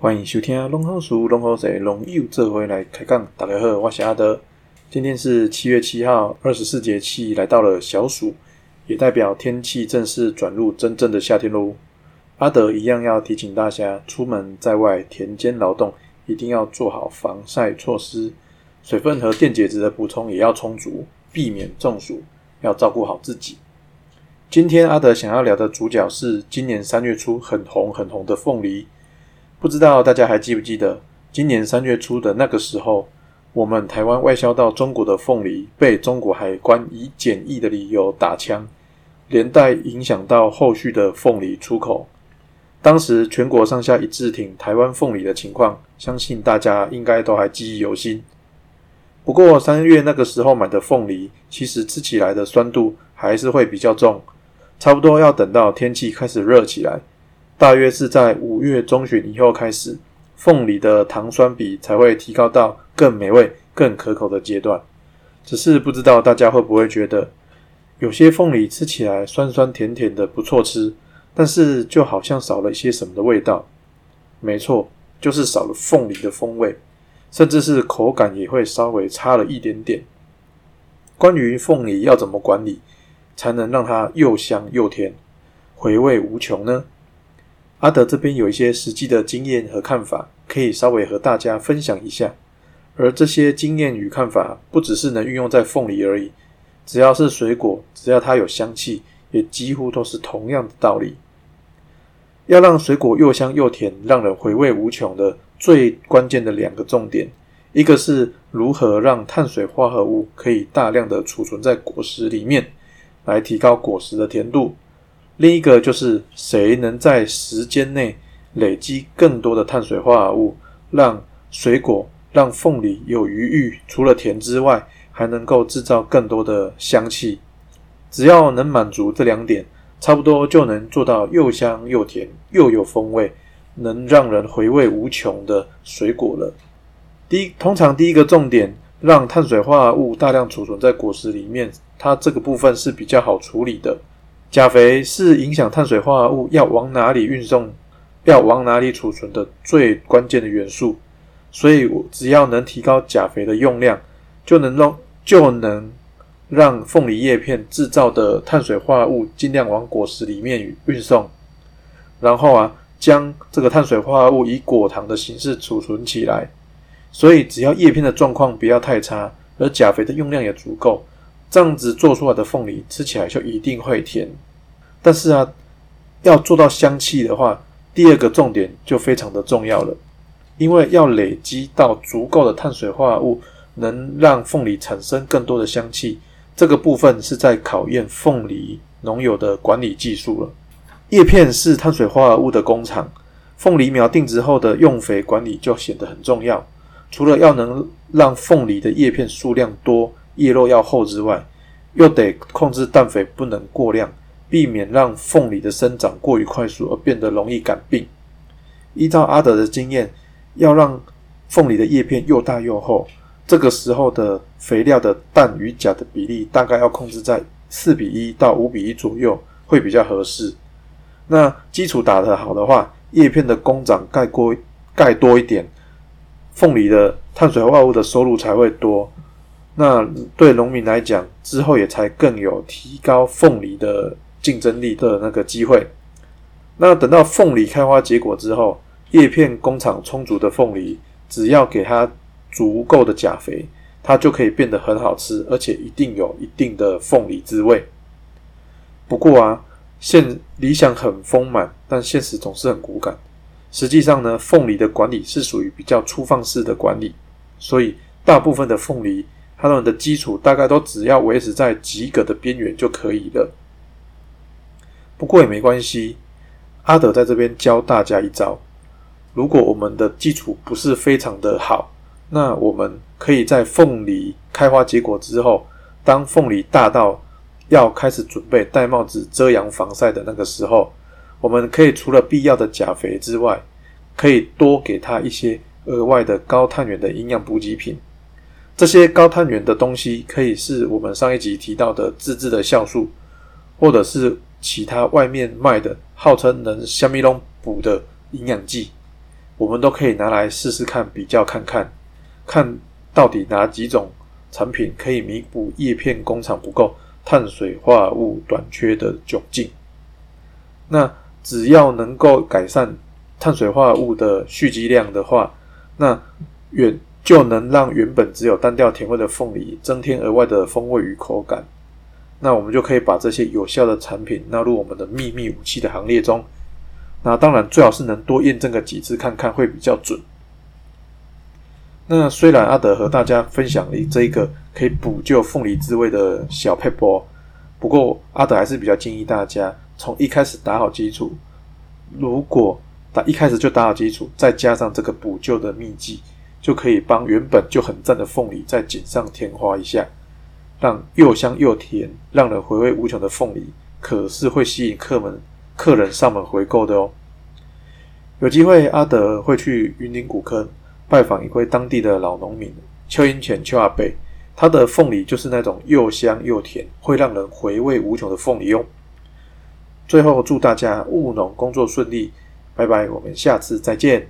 欢迎收听《龙好书龙好水龙友这回来开讲。大家好，我是阿德。今天是七月七号，二十四节气来到了小暑，也代表天气正式转入真正的夏天喽。阿德一样要提醒大家，出门在外田间劳动，一定要做好防晒措施，水分和电解质的补充也要充足，避免中暑，要照顾好自己。今天阿德想要聊的主角是今年三月初很红很红的凤梨。不知道大家还记不记得，今年三月初的那个时候，我们台湾外销到中国的凤梨被中国海关以检疫的理由打枪，连带影响到后续的凤梨出口。当时全国上下一致挺台湾凤梨的情况，相信大家应该都还记忆犹新。不过三月那个时候买的凤梨，其实吃起来的酸度还是会比较重，差不多要等到天气开始热起来。大约是在五月中旬以后开始，凤梨的糖酸比才会提高到更美味、更可口的阶段。只是不知道大家会不会觉得，有些凤梨吃起来酸酸甜甜的不错吃，但是就好像少了一些什么的味道。没错，就是少了凤梨的风味，甚至是口感也会稍微差了一点点。关于凤梨要怎么管理，才能让它又香又甜，回味无穷呢？阿德这边有一些实际的经验和看法，可以稍微和大家分享一下。而这些经验与看法，不只是能运用在凤梨而已，只要是水果，只要它有香气，也几乎都是同样的道理。要让水果又香又甜，让人回味无穷的最关键的两个重点，一个是如何让碳水化合物可以大量的储存在果实里面，来提高果实的甜度。另一个就是谁能在时间内累积更多的碳水化合物，让水果、让凤梨有余裕，除了甜之外，还能够制造更多的香气。只要能满足这两点，差不多就能做到又香又甜又有风味，能让人回味无穷的水果了。第一，通常第一个重点，让碳水化合物大量储存在果实里面，它这个部分是比较好处理的。钾肥是影响碳水化合物要往哪里运送、要往哪里储存的最关键的元素，所以只要能提高钾肥的用量，就能让就能让凤梨叶片制造的碳水化合物尽量往果实里面运送，然后啊，将这个碳水化合物以果糖的形式储存起来。所以只要叶片的状况不要太差，而钾肥的用量也足够。这样子做出来的凤梨吃起来就一定会甜，但是啊，要做到香气的话，第二个重点就非常的重要了，因为要累积到足够的碳水化合物，能让凤梨产生更多的香气，这个部分是在考验凤梨农友的管理技术了。叶片是碳水化合物的工厂，凤梨苗定植后的用肥管理就显得很重要，除了要能让凤梨的叶片数量多。叶肉要厚之外，又得控制氮肥不能过量，避免让凤梨的生长过于快速而变得容易感病。依照阿德的经验，要让凤梨的叶片又大又厚，这个时候的肥料的氮与钾的比例大概要控制在四比一到五比一左右，会比较合适。那基础打得好的话，叶片的工长盖过盖多一点，凤梨的碳水化合物的收入才会多。那对农民来讲，之后也才更有提高凤梨的竞争力的那个机会。那等到凤梨开花结果之后，叶片工厂充足的凤梨，只要给它足够的钾肥，它就可以变得很好吃，而且一定有一定的凤梨滋味。不过啊，现理想很丰满，但现实总是很骨感。实际上呢，凤梨的管理是属于比较粗放式的管理，所以大部分的凤梨。它们的基础大概都只要维持在及格的边缘就可以了。不过也没关系，阿德在这边教大家一招：如果我们的基础不是非常的好，那我们可以在凤梨开花结果之后，当凤梨大到要开始准备戴帽子遮阳防晒的那个时候，我们可以除了必要的钾肥之外，可以多给它一些额外的高碳源的营养补给品。这些高碳源的东西，可以是我们上一集提到的自制的酵素，或者是其他外面卖的号称能虾米龙补的营养剂，我们都可以拿来试试看，比较看看，看到底哪几种产品可以弥补叶片工厂不够、碳水化合物短缺的窘境。那只要能够改善碳水化合物的蓄积量的话，那远就能让原本只有单调甜味的凤梨增添额外的风味与口感。那我们就可以把这些有效的产品纳入我们的秘密武器的行列中。那当然最好是能多验证个几次看看会比较准。那虽然阿德和大家分享了这一个可以补救凤梨滋味的小 paper，不过阿德还是比较建议大家从一开始打好基础。如果打一开始就打好基础，再加上这个补救的秘籍，就可以帮原本就很赞的凤梨再锦上添花一下。让又香又甜、让人回味无穷的凤梨，可是会吸引客门客人上门回购的哦。有机会，阿德会去云林古坑拜访一位当地的老农民邱英全邱阿伯，他的凤梨就是那种又香又甜，会让人回味无穷的凤梨哦。最后，祝大家务农工作顺利，拜拜，我们下次再见。